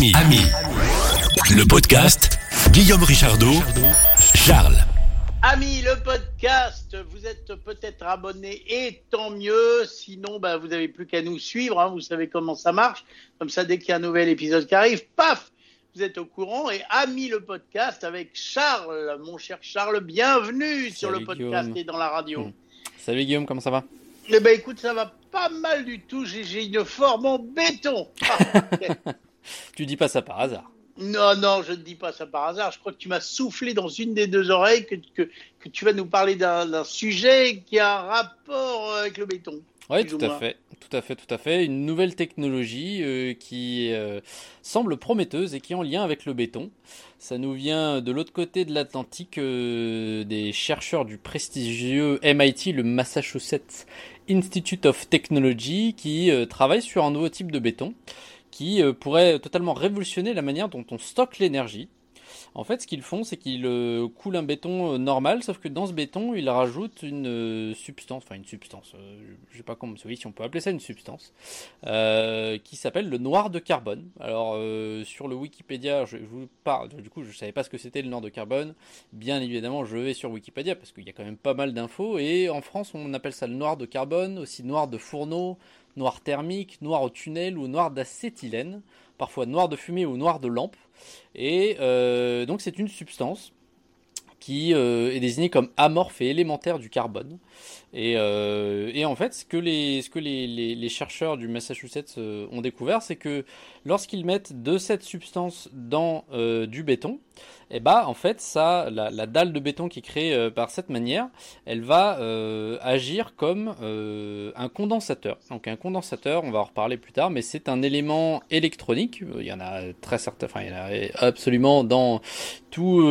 Ami, Ami, le podcast Guillaume Richardot, Charles. Ami, le podcast, vous êtes peut-être abonné et tant mieux. Sinon, bah, vous n'avez plus qu'à nous suivre. hein, vous savez comment ça marche. Comme ça, dès qu'il y a un nouvel épisode qui arrive, paf, vous êtes au courant. Et Ami, le podcast avec Charles, mon cher Charles, bienvenue sur le Salut, podcast Guillaume. et dans la radio. Mm. Salut Guillaume, comment ça va? Eh ben, écoute, ça va pas mal du tout. J'ai une forme en béton. Ah. Tu dis pas ça par hasard. Non, non, je ne dis pas ça par hasard. Je crois que tu m'as soufflé dans une des deux oreilles que, que, que tu vas nous parler d'un sujet qui a un rapport avec le béton. Oui, tout à fait, tout à fait, tout à fait. Une nouvelle technologie euh, qui euh, semble prometteuse et qui est en lien avec le béton. Ça nous vient de l'autre côté de l'Atlantique, euh, des chercheurs du prestigieux MIT, le Massachusetts Institute of Technology, qui euh, travaillent sur un nouveau type de béton qui euh, pourrait totalement révolutionner la manière dont on stocke l'énergie. En fait, ce qu'ils font, c'est qu'ils euh, coulent un béton euh, normal, sauf que dans ce béton, ils rajoutent une substance, enfin une substance, je sais pas comment, oui, si on peut appeler ça une substance, qui s'appelle le noir de carbone. Alors, sur le Wikipédia, je, je vous parle, du coup, je savais pas ce que c'était le noir de carbone. Bien évidemment, je vais sur Wikipédia parce qu'il y a quand même pas mal d'infos. Et en France, on appelle ça le noir de carbone, aussi noir de fourneau, noir thermique, noir au tunnel ou noir d'acétylène, parfois noir de fumée ou noir de lampe. Et euh, donc c'est une substance qui euh, est désignée comme amorphe et élémentaire du carbone. Et, euh, et en fait, ce que les, chercheurs du Massachusetts euh, ont découvert, c'est que lorsqu'ils mettent de cette substance dans euh, du béton, bah en fait, ça, la, dalle de béton qui est créée par cette manière, elle va agir comme un condensateur. Donc un condensateur, on va en reparler plus tard, mais c'est un élément électronique. Il y en a très il y en a absolument dans tous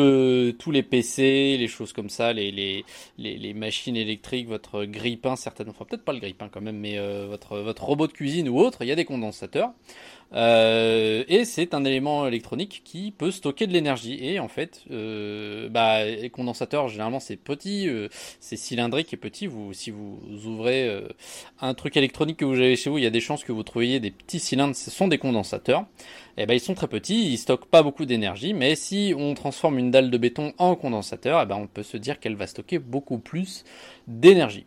les PC, les choses comme ça, les, les machines électriques, votre grille-pain certainement, enfin peut-être pas le grille-pain quand même, mais euh, votre votre robot de cuisine ou autre, il y a des condensateurs. Euh, et c'est un élément électronique qui peut stocker de l'énergie. Et en fait, euh, bah, les condensateurs, généralement, c'est petit, euh, c'est cylindrique et petit. Vous, si vous ouvrez un truc électronique que vous avez chez vous, il y a des chances que vous trouviez des petits cylindres. Ce sont des condensateurs. Et ben, ils sont très petits, ils stockent pas beaucoup d'énergie. Mais si on transforme une dalle de béton en condensateur, eh ben, on peut se dire qu'elle va stocker beaucoup plus d'énergie.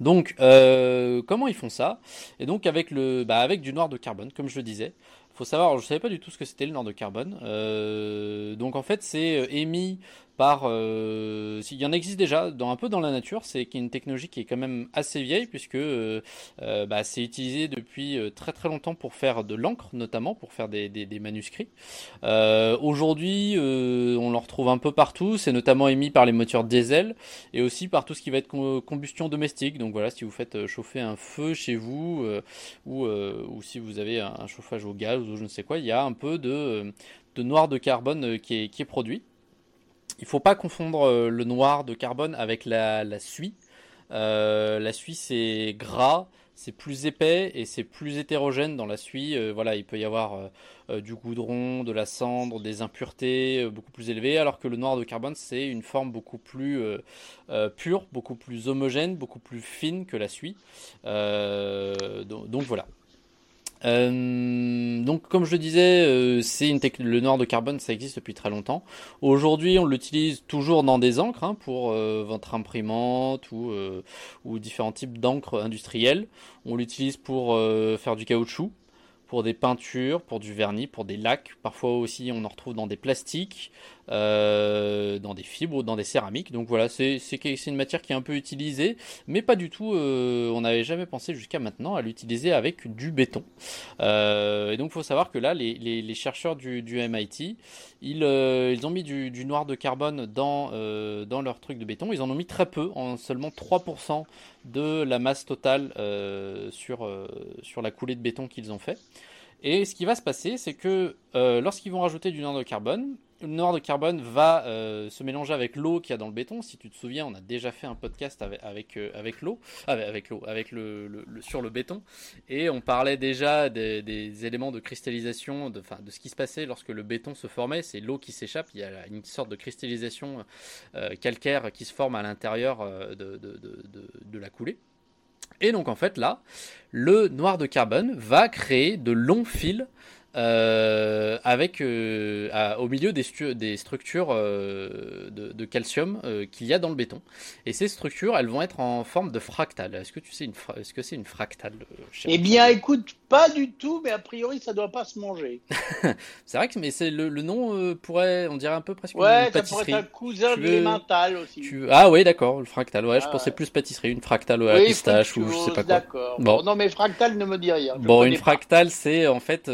Donc, euh, comment ils font ça? Et donc avec le, bah, avec du noir de carbone, comme je le disais. Faut savoir, je savais pas du tout ce que c'était le noir de carbone. Euh, donc en fait, c'est euh, émis euh, il y en existe déjà un peu dans la nature. C'est une technologie qui est quand même assez vieille puisque euh, euh, bah, c'est utilisé depuis très très longtemps pour faire de l'encre, notamment pour faire des, manuscrits. Aujourd'hui, on le retrouve un peu partout. C'est notamment émis par les moteurs diesel et aussi par tout ce qui va être com- combustion domestique. Donc voilà, si vous faites chauffer un feu chez vous ou, si vous avez un, chauffage au gaz ou je ne sais quoi, il y a un peu de, noir de carbone qui est produit. Il faut pas confondre euh, le noir de carbone avec la, suie. Euh, la suie c'est gras, c'est plus épais et c'est plus hétérogène dans la suie. Euh, voilà, il peut y avoir du goudron, de la cendre, des impuretés beaucoup plus élevées, alors que le noir de carbone c'est une forme beaucoup plus pure, beaucoup plus homogène, beaucoup plus fine que la suie. Donc voilà. Euh, donc comme je le disais, euh, c'est le noir de carbone, ça existe depuis très longtemps. Aujourd'hui, on l'utilise toujours dans des encres hein, pour euh, votre imprimante ou, ou différents types d'encre industrielles. On l'utilise pour faire du caoutchouc, pour des peintures, pour du vernis, pour des lacs. Parfois aussi, on en retrouve dans des plastiques, euh, dans des fibres, dans des céramiques. Donc voilà, c'est une matière qui est un peu utilisée, mais pas du tout. euh, on n'avait jamais pensé jusqu'à maintenant à l'utiliser avec du béton. Euh, et donc, il faut savoir que là, les, chercheurs du, MIT, ils, ont mis du, noir de carbone dans, leur truc de béton. Ils en ont mis très peu, en seulement 3% de la masse totale sur, la coulée de béton qu'ils ont fait. Et ce qui va se passer, c'est que lorsqu'ils vont rajouter du noir de carbone, le noir de carbone va euh, se mélanger avec l'eau qu'il y a dans le béton. Si tu te souviens, on a déjà fait un podcast avec, euh, avec l'eau, avec, l'eau, avec le, sur le béton, et on parlait déjà des, éléments de cristallisation, de, de ce qui se passait lorsque le béton se formait. C'est l'eau qui s'échappe, il y a une sorte de cristallisation euh, calcaire qui se forme à l'intérieur de, de, de la coulée. Et donc en fait là, le noir de carbone va créer de longs fils euh, avec euh, au milieu des, des structures euh, de, calcium qu'il y a dans le béton. Et ces structures, elles vont être en forme de fractale. Est-ce que tu sais une ce que c'est une fractale Eh bien, écoute, pas du tout, mais a priori, ça doit pas se manger. c'est vrai que mais c'est le, nom pourrait, on dirait un peu presque ouais, une pâtisserie. ça pourrait être un cousin de mental aussi. Ah oui, d'accord, le fractal. Ouais, je ah pensais plus pâtisserie, une fractale à la pistache ou je sais pas quoi. D'accord. Bon. non, mais fractale ne me dit rien. bon, une fractale, c'est en fait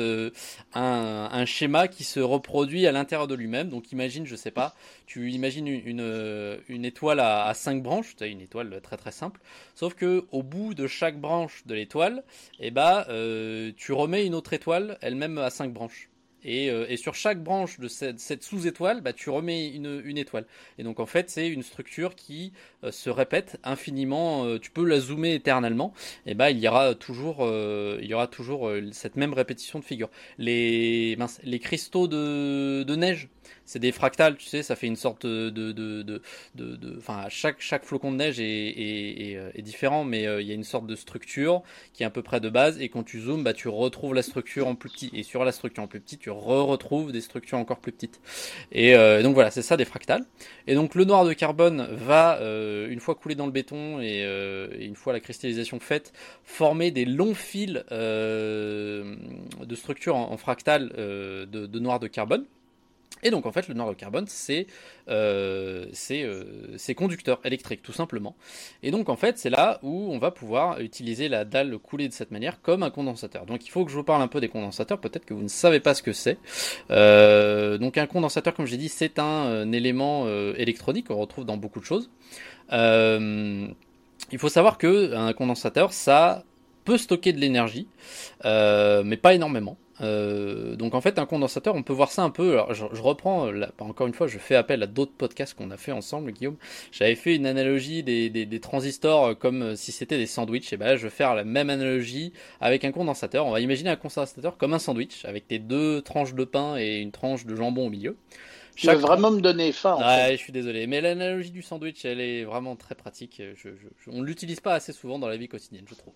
un, schéma qui se reproduit à l'intérieur de lui-même. Donc imagine, je sais pas, tu imagines une, une, étoile à, 5 branches, tu as une étoile très très simple, sauf que au bout de chaque branche de l'étoile, eh ben, euh, tu remets une autre étoile, elle-même à 5 branches. Euh, et, sur chaque branche de cette, sous-étoile, bah, tu remets une, étoile. Et donc en fait, c'est une structure qui euh, se répète infiniment. Euh, tu peux la zoomer éternellement. Et bah, il y aura toujours, il y aura toujours cette même répétition de figures. Les, les cristaux de, de neige c'est des fractales, tu sais, ça fait une sorte de, de, de, enfin, chaque chaque flocon de neige est, est, euh, différent, mais euh, il y a une sorte de structure qui est à peu près de base, et quand tu zoomes, bah, tu retrouves la structure en plus petit, et sur la structure en plus petit, tu re-retrouves des structures encore plus petites. Et euh, donc voilà, c'est ça des fractales. Et donc le noir de carbone va, une fois coulé dans le béton et, une fois la cristallisation faite, former des longs fils de structure en, en fractale de noir de carbone. Et donc en fait le noir de carbone c'est euh, euh conducteur électrique tout simplement. Et donc en fait c'est là où on va pouvoir utiliser la dalle coulée de cette manière comme un condensateur. Donc il faut que je vous parle un peu des condensateurs, peut-être que vous ne savez pas ce que c'est. Euh, donc un condensateur comme j'ai dit c'est un, euh, élément électronique qu'on retrouve dans beaucoup de choses. il faut savoir que un condensateur ça peut stocker de l'énergie, mais pas énormément. Euh, donc en fait un condensateur on peut voir ça un peu alors je, reprends encore une fois je fais appel à d'autres podcasts qu'on a fait ensemble Guillaume j'avais fait une analogie des, des, transistors comme si c'était des sandwichs et ben là je vais faire la même analogie avec un condensateur on va imaginer un condensateur comme un sandwich avec tes deux tranches de pain et une tranche de jambon au milieu tu veux vraiment me donner faim. ouais, je suis désolé. Mais l'analogie du sandwich, elle est vraiment très pratique. Je, je, on ne l'utilise pas assez souvent dans la vie quotidienne, je trouve.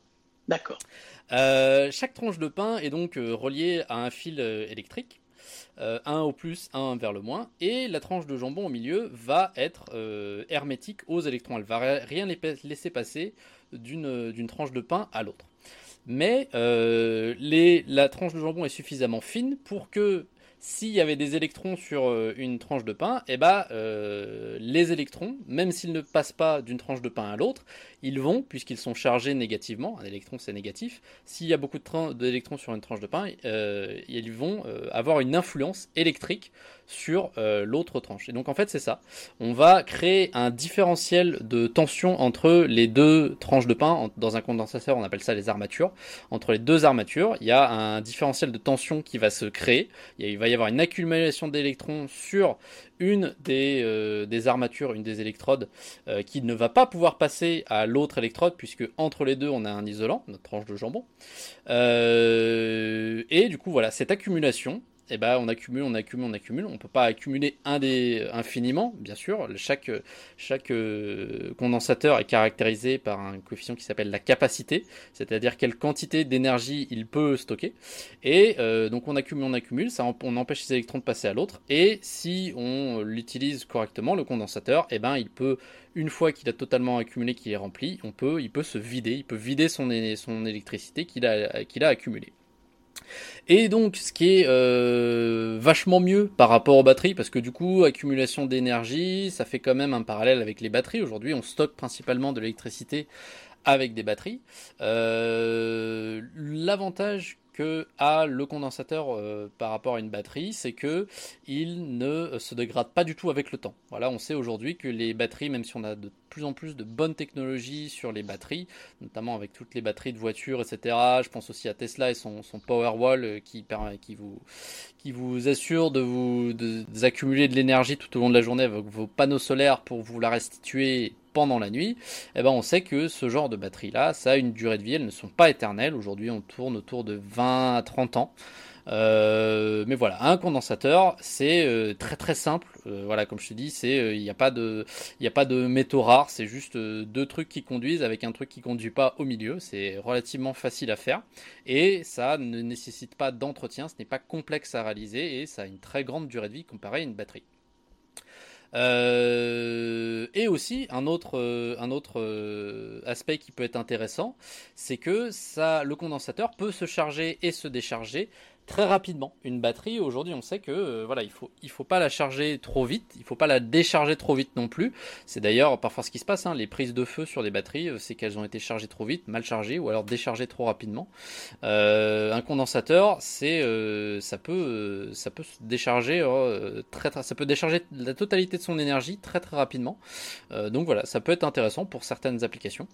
D'accord. Euh, chaque tranche de pain est donc euh, reliée à un fil euh, électrique, un au plus, un vers le moins, et la tranche de jambon au milieu va être hermétique aux électrons. Elle va rien laisser passer d'une tranche de pain à l'autre. Mais la tranche de jambon est suffisamment fine pour que s'il y avait des électrons sur euh, une tranche de pain, eh ben, euh, les électrons, même s'ils ne passent pas d'une tranche de pain à l'autre, ils vont, puisqu'ils sont chargés négativement, un électron c'est négatif, s'il y a beaucoup d'électrons sur une tranche de pain, euh, ils vont avoir une influence électrique sur l'autre tranche. Et donc en fait c'est ça. On va créer un différentiel de tension entre les deux tranches de pain. Dans un condensateur on appelle ça les armatures. Entre les deux armatures, il y a un différentiel de tension qui va se créer. Il va avoir une accumulation d'électrons sur une des, euh, armatures, une des électrodes, euh, qui ne va pas pouvoir passer à l'autre électrode, puisque entre les deux, on a un isolant, notre tranche de jambon. Euh, et du coup, voilà, cette accumulation, eh ben, on accumule, on accumule, on accumule. On peut pas accumuler un des, infiniment, bien sûr. Chaque, euh, condensateur est caractérisé par un coefficient qui s'appelle la capacité, c'est-à-dire quelle quantité d'énergie il peut stocker. Et euh, donc on accumule, on accumule, ça, on empêche les électrons de passer à l'autre. Et si on l'utilise correctement, le condensateur, eh ben, il peut, une fois qu'il a totalement accumulé, qu'il est rempli, on peut, il peut se vider, il peut vider son, son électricité qu'il a, qu'il a accumulée. Et donc, ce qui est euh, vachement mieux par rapport aux batteries, parce que du coup, accumulation d'énergie, ça fait quand même un parallèle avec les batteries. Aujourd'hui, on stocke principalement de l'électricité avec des batteries. Euh, l'avantage que a le condensateur euh, par rapport à une batterie, c'est que il ne se dégrade pas du tout avec le temps. Voilà, on sait aujourd'hui que les batteries, même si on a de plus en plus de bonnes technologies sur les batteries, notamment avec toutes les batteries de voitures, etc. Je pense aussi à Tesla et son, son Powerwall euh, qui vous, assure de vous accumuler de l'énergie tout au long de la journée avec vos panneaux solaires pour vous la restituer pendant la nuit, eh ben on sait que ce genre de batterie là, ça a une durée de vie, elles ne sont pas éternelles. Aujourd'hui, on tourne autour de 20 à 30 ans. mais voilà, un condensateur, c'est très très simple. voilà, comme je te dis, c'est il n'y a pas de métaux rares, c'est juste deux trucs qui conduisent avec un truc qui conduit pas au milieu. C'est relativement facile à faire et ça ne nécessite pas d'entretien, ce n'est pas complexe à réaliser et ça a une très grande durée de vie comparé à une batterie. Euh, et aussi un autre, euh, euh, aspect qui peut être intéressant, c'est que le condensateur peut se charger et se décharger très rapidement. Une batterie, aujourd'hui, on sait que euh, voilà, il faut, il faut pas la charger trop vite, il faut pas la décharger trop vite non plus. C'est d'ailleurs parfois ce qui se passe. Hein, les prises de feu sur les batteries, euh, c'est qu'elles ont été chargées trop vite, mal chargées, ou alors déchargées trop rapidement. Euh, un condensateur, c'est, ça peut, ça peut se décharger très, très, ça peut décharger la totalité de son énergie très très rapidement. donc voilà, ça peut être intéressant pour certaines applications.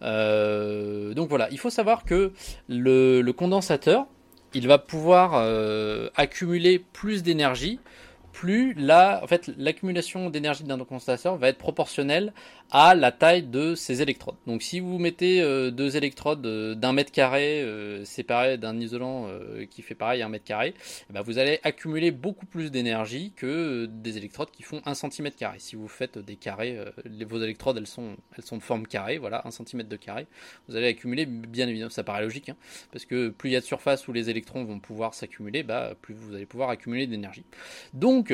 donc voilà, il faut savoir que le, le condensateur il va pouvoir euh, accumuler plus d'énergie plus là, en fait, l'accumulation d'énergie d'un condensateur va être proportionnelle à la taille de ces électrodes. Donc si vous mettez euh, deux électrodes euh, d'un mètre carré euh, séparées d'un isolant qui fait pareil un mètre carré, eh ben, vous allez accumuler beaucoup plus d'énergie que des électrodes qui font un centimètre carré. Si vous faites des carrés, vos électrodes elles sont, elles sont de forme carrée, voilà, un centimètre de carré, vous allez accumuler bien évidemment, ça paraît logique, hein, parce que plus il y a de surface où les électrons vont pouvoir s'accumuler, bah, plus vous allez pouvoir accumuler d'énergie. Donc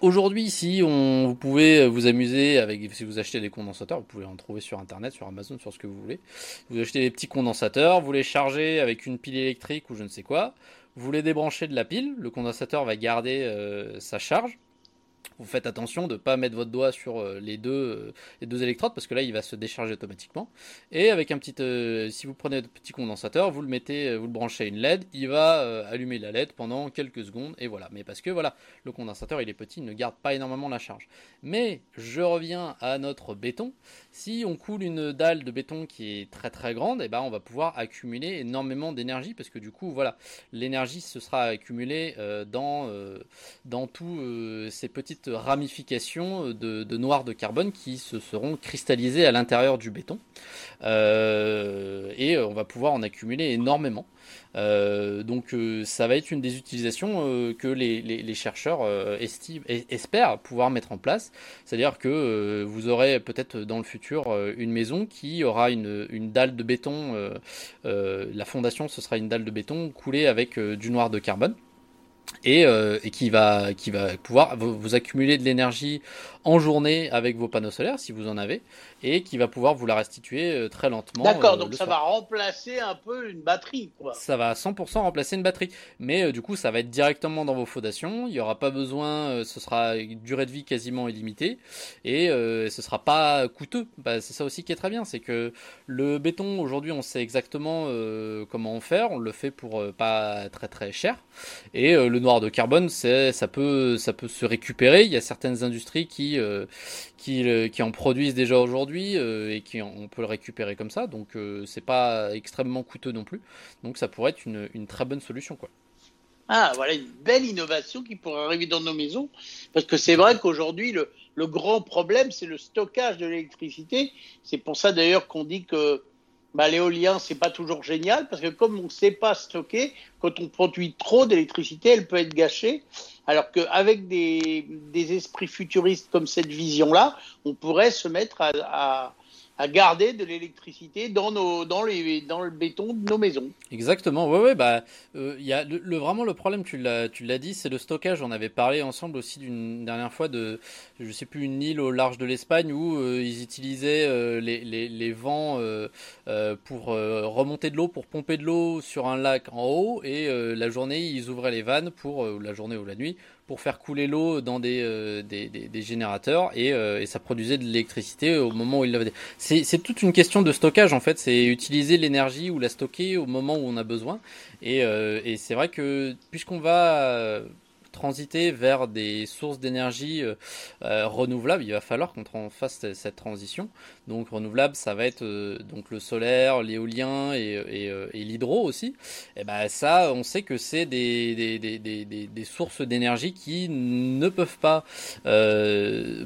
Aujourd'hui, si vous pouvez vous amuser avec, si vous achetez des condensateurs, vous pouvez en trouver sur internet, sur Amazon, sur ce que vous voulez. Vous achetez des petits condensateurs, vous les chargez avec une pile électrique ou je ne sais quoi. Vous les débranchez de la pile, le condensateur va garder euh, sa charge. Vous faites attention de ne pas mettre votre doigt sur euh, les deux, euh, les deux électrodes parce que là il va se décharger automatiquement. Et avec un petit, euh, si vous prenez un petit condensateur, vous le mettez, vous le branchez à une LED, il va allumer la LED pendant quelques secondes et voilà. Mais parce que voilà, le condensateur il est petit, il ne garde pas énormément la charge. Mais je reviens à notre béton. Si on coule une dalle de béton qui est très très grande, et eh ben on va pouvoir accumuler énormément d'énergie parce que du coup voilà, l'énergie se sera accumulée dans dans tous ces petites ramifications de, noir de carbone qui se seront cristallisées à l'intérieur du béton. Euh, et on va pouvoir en accumuler énormément. Euh, donc euh, ça va être une des utilisations que les, chercheurs estiment, espèrent pouvoir mettre en place. C'est-à-dire que vous aurez peut-être dans le futur une maison qui aura une dalle de béton, la fondation ce sera une dalle de béton coulée avec du noir de carbone et, euh, et, qui va qui va pouvoir vous, accumuler de l'énergie en journée avec vos panneaux solaires si vous en avez et qui va pouvoir vous la restituer euh, très lentement. D'accord, euh, donc ça va remplacer un peu une batterie quoi. Ça va à 100% remplacer une batterie, mais du coup ça va être directement dans vos fondations. Il n'y aura pas besoin, ce sera une durée de vie quasiment illimitée et ce sera pas coûteux. Bah, c'est ça aussi qui est très bien, c'est que le béton aujourd'hui on sait exactement comment en faire, on le fait pour pas très très cher et le noir de carbone, ça peut, ça peut se récupérer. Il y a certaines industries qui, euh, qui, qui, en produisent déjà aujourd'hui euh, et qui on peut le récupérer comme ça. Donc euh, c'est pas extrêmement coûteux non plus. Donc ça pourrait être une, une très bonne solution, quoi. Ah, voilà une belle innovation qui pourrait arriver dans nos maisons. Parce que c'est vrai qu'aujourd'hui, le, le grand problème, c'est le stockage de l'électricité. C'est pour ça d'ailleurs qu'on dit que bah, l'éolien, c'est pas toujours génial parce que comme on ne sait pas stocker, quand on produit trop d'électricité, elle peut être gâchée. Alors qu'avec des, des esprits futuristes comme cette vision-là, on pourrait se mettre à, à à garder de l'électricité dans nos dans les dans le béton de nos maisons. Exactement. Ouais ouais bah euh, il y a le, vraiment le problème tu l'as tu l'as dit c'est le stockage. On avait parlé ensemble aussi d'une dernière fois de je sais plus une île au large de l'Espagne où euh, ils utilisaient euh, les, les, les, vents pour remonter de l'eau pour pomper de l'eau sur un lac en haut et la journée ils ouvraient les vannes pour la journée ou la nuit pour faire couler l'eau dans des, euh, des, des, générateurs et, euh, et, ça produisait de l'électricité au moment où il l'avait. C'est toute une question de stockage en fait, c'est utiliser l'énergie ou la stocker au moment où on a besoin. Et, euh, et c'est vrai que puisqu'on va transiter vers des sources d'énergie renouvelables, il va falloir qu'on fasse cette transition. Donc renouvelable, ça va être donc le solaire, l'éolien et, l'hydro aussi. Et ben ça, on sait que c'est des, des, sources d'énergie qui ne peuvent pas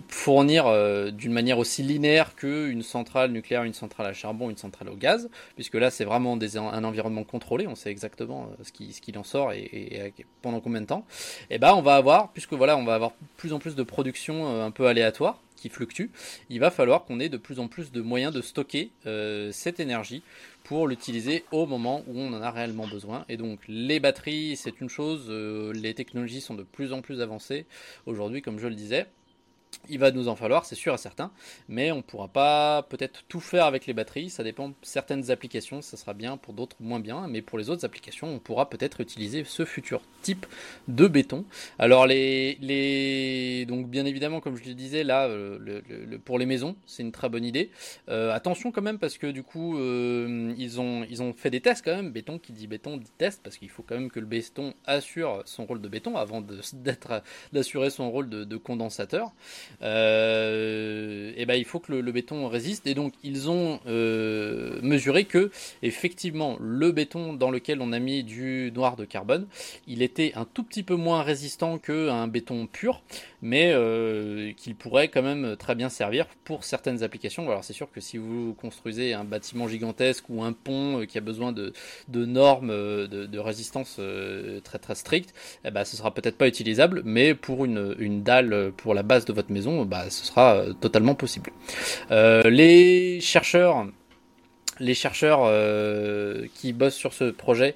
fournir d'une manière aussi linéaire qu'une centrale nucléaire, une centrale à charbon, une centrale au gaz, puisque là c'est vraiment un environnement contrôlé, on sait exactement euh, ce qui, ce qu'il en sort et, pendant combien de temps. Et eh ben on va avoir, puisque voilà, on va avoir plus en plus de production euh, un peu aléatoire qui fluctue, il va falloir qu'on ait de plus en plus de moyens de stocker euh, cette énergie pour l'utiliser au moment où on en a réellement besoin. Et donc les batteries, c'est une chose, les technologies sont de plus en plus avancées aujourd'hui, comme je le disais. Il va nous en falloir, c'est sûr et certain, mais on ne pourra pas peut-être tout faire avec les batteries. Ça dépend certaines applications, ça sera bien, pour d'autres moins bien, mais pour les autres applications, on pourra peut-être utiliser ce futur type de béton. Alors les, les... donc bien évidemment, comme je le disais là, euh, pour les maisons, c'est une très bonne idée. Euh, attention quand même parce que du coup, euh, ils ont ils ont fait des tests quand même. Béton qui dit béton dit test parce qu'il faut quand même que le béton assure son rôle de béton avant d'assurer son rôle de condensateur euh, et ben il faut que le, béton résiste. Et donc ils ont euh, mesuré que effectivement le béton dans lequel on a mis du noir de carbone, il était un tout petit peu moins résistant qu'un béton pur, mais euh, qu'il pourrait quand même très bien servir pour certaines applications. Alors c'est sûr que si vous construisez un bâtiment gigantesque ou un pont euh, qui a besoin de, normes de, résistance très très strictes, eh ben, ce sera peut-être pas utilisable, mais pour une, dalle pour la base de votre maison bah, ce sera totalement possible. Euh, les chercheurs les chercheurs euh, qui bossent sur ce projet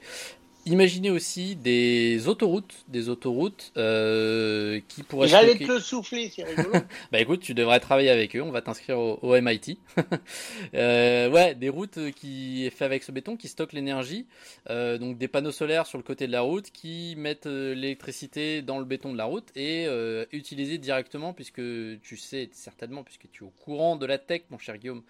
Imaginez aussi des autoroutes, des autoroutes euh, qui pourraient. J'allais te le souffler, c'est rigolo. bah écoute, tu devrais travailler avec eux. On va t'inscrire au, MIT. euh, ouais, des routes qui est fait avec ce béton, qui stockent l'énergie. Euh, donc des panneaux solaires sur le côté de la route, qui mettent euh, l'électricité dans le béton de la route et euh, utilisés directement, puisque tu sais certainement, puisque tu es au courant de la tech, mon cher Guillaume,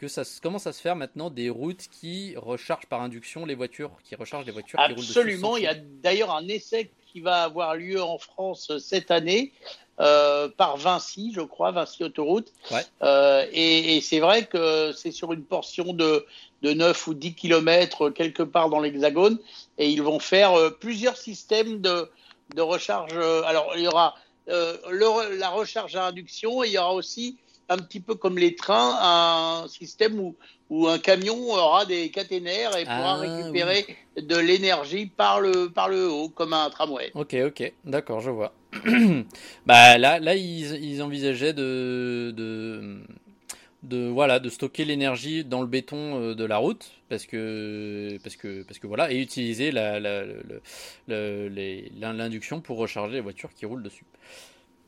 que ça commence à se faire maintenant des routes qui rechargent par induction les voitures, qui rechargent les voitures Absolument. qui roulent. Il y a d'ailleurs un essai qui va avoir lieu en France cette année. Euh, par Vinci, je crois, Vinci Autoroute. Ouais. Euh, et, et c'est vrai que c'est sur une portion de, de 9 ou 10 kilomètres quelque part dans l'Hexagone. Et ils vont faire euh, plusieurs systèmes de, de recharge. Alors, il y aura euh, le, la recharge à induction et il y aura aussi un petit peu comme les trains, un système où, où un camion aura des caténaires et pourra ah, récupérer de l'énergie par le, par le haut, comme un tramway. Ok, ok, d'accord, je vois. bah là, là ils, ils envisageaient de, de, de, voilà, de stocker l'énergie dans le béton euh, de la route, parce que, parce que, parce que voilà, et utiliser l'induction la, pour recharger les voitures qui roulent dessus.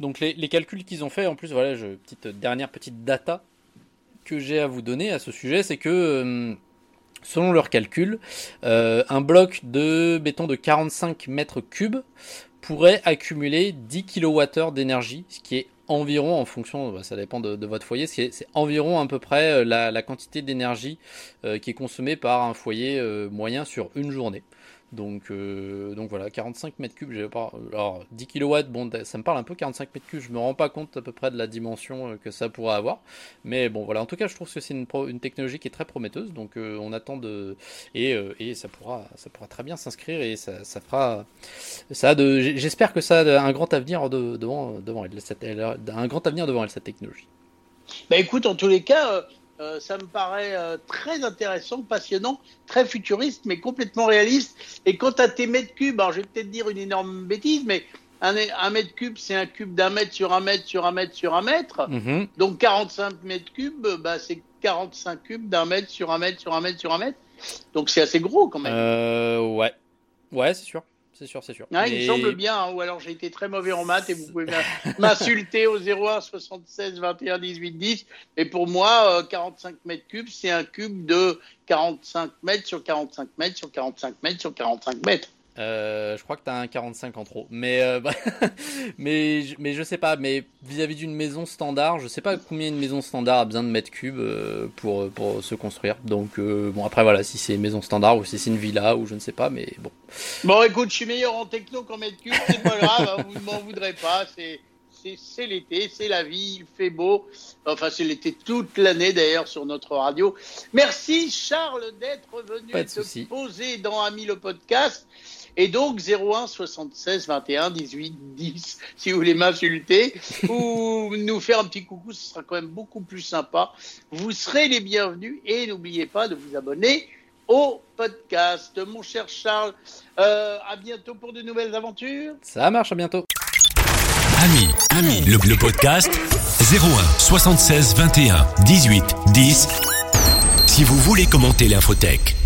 Donc les, calculs qu'ils ont fait, en plus, voilà, je, petite dernière petite data que j'ai à vous donner à ce sujet, c'est que euh, selon leurs calculs, euh, un bloc de béton de 45 mètres cubes pourrait accumuler 10 kWh d'énergie, ce qui est environ, en fonction, bah, ça dépend de, votre foyer, c'est environ à peu près euh, la, quantité d'énergie qui est consommée par un foyer moyen sur une journée. Donc, euh, donc voilà, 45 mètres cubes, pas. Alors 10 kW, bon, ça me parle un peu 45 mètres cubes, je me rends pas compte à peu près de la dimension euh, que ça pourrait avoir. Mais bon, voilà, en tout cas, je trouve que c'est une, technologie qui est très prometteuse, donc euh, on attend de. Et, et, ça, pourra, ça pourra très bien s'inscrire et ça, fera. Ça de... J'espère que ça a un grand avenir devant, devant elle, cette, un grand avenir devant elle, cette technologie. Bah écoute, en tous les cas euh, ça me paraît euh, très intéressant, passionnant, très futuriste, mais complètement réaliste. Et quant à tes mètres cubes, alors je vais peut-être dire une énorme bêtise, mais un, mètre cube, c'est un cube d'un mètre sur un mètre sur un mètre sur un mètre. Mhm. Donc 45 mètres cubes, bah, c'est 45 cubes d'un mètre sur un mètre sur un mètre sur un mètre. Donc c'est assez gros quand même. Euh, ouais, ouais, c'est sûr c'est sûr, c'est sûr. Ah, il me semble bien, hein, ou alors j'ai été très mauvais en maths et vous pouvez m'insulter au 01 76 21 18 10. Et pour moi, 45 euh, mètres cubes, c'est un cube de 45 mètres sur 45 mètres sur 45 mètres sur 45 mètres. Euh, je crois que t'as un 45 en trop, mais euh, bah, mais mais je sais pas. Mais vis-à-vis d'une maison standard, je sais pas combien une maison standard a besoin de mètres cubes euh, pour pour se construire. Donc bon après voilà, si c'est une maison standard ou si c'est une villa ou je ne sais pas, mais bon. Bon écoute, je suis meilleur en techno qu'en mètres cubes, c'est pas grave, hein, vous ne m'en voudrez pas, c'est c'est l'été, c'est la vie, il fait beau. Enfin, c'est l'été toute l'année d'ailleurs sur notre radio. Merci Charles d'être venu te poser dans Ami le podcast. Et donc 01 76 21 18 10 si vous voulez m'insulter ou nous faire un petit coucou, ce sera quand même beaucoup plus sympa. Vous serez les bienvenus et n'oubliez pas de vous abonner au podcast. Mon cher Charles, euh, à bientôt pour de nouvelles aventures. Ça marche, à bientôt. Ami, ami, le, le podcast 01 76 21 18 10. Si vous voulez commenter l'infotech.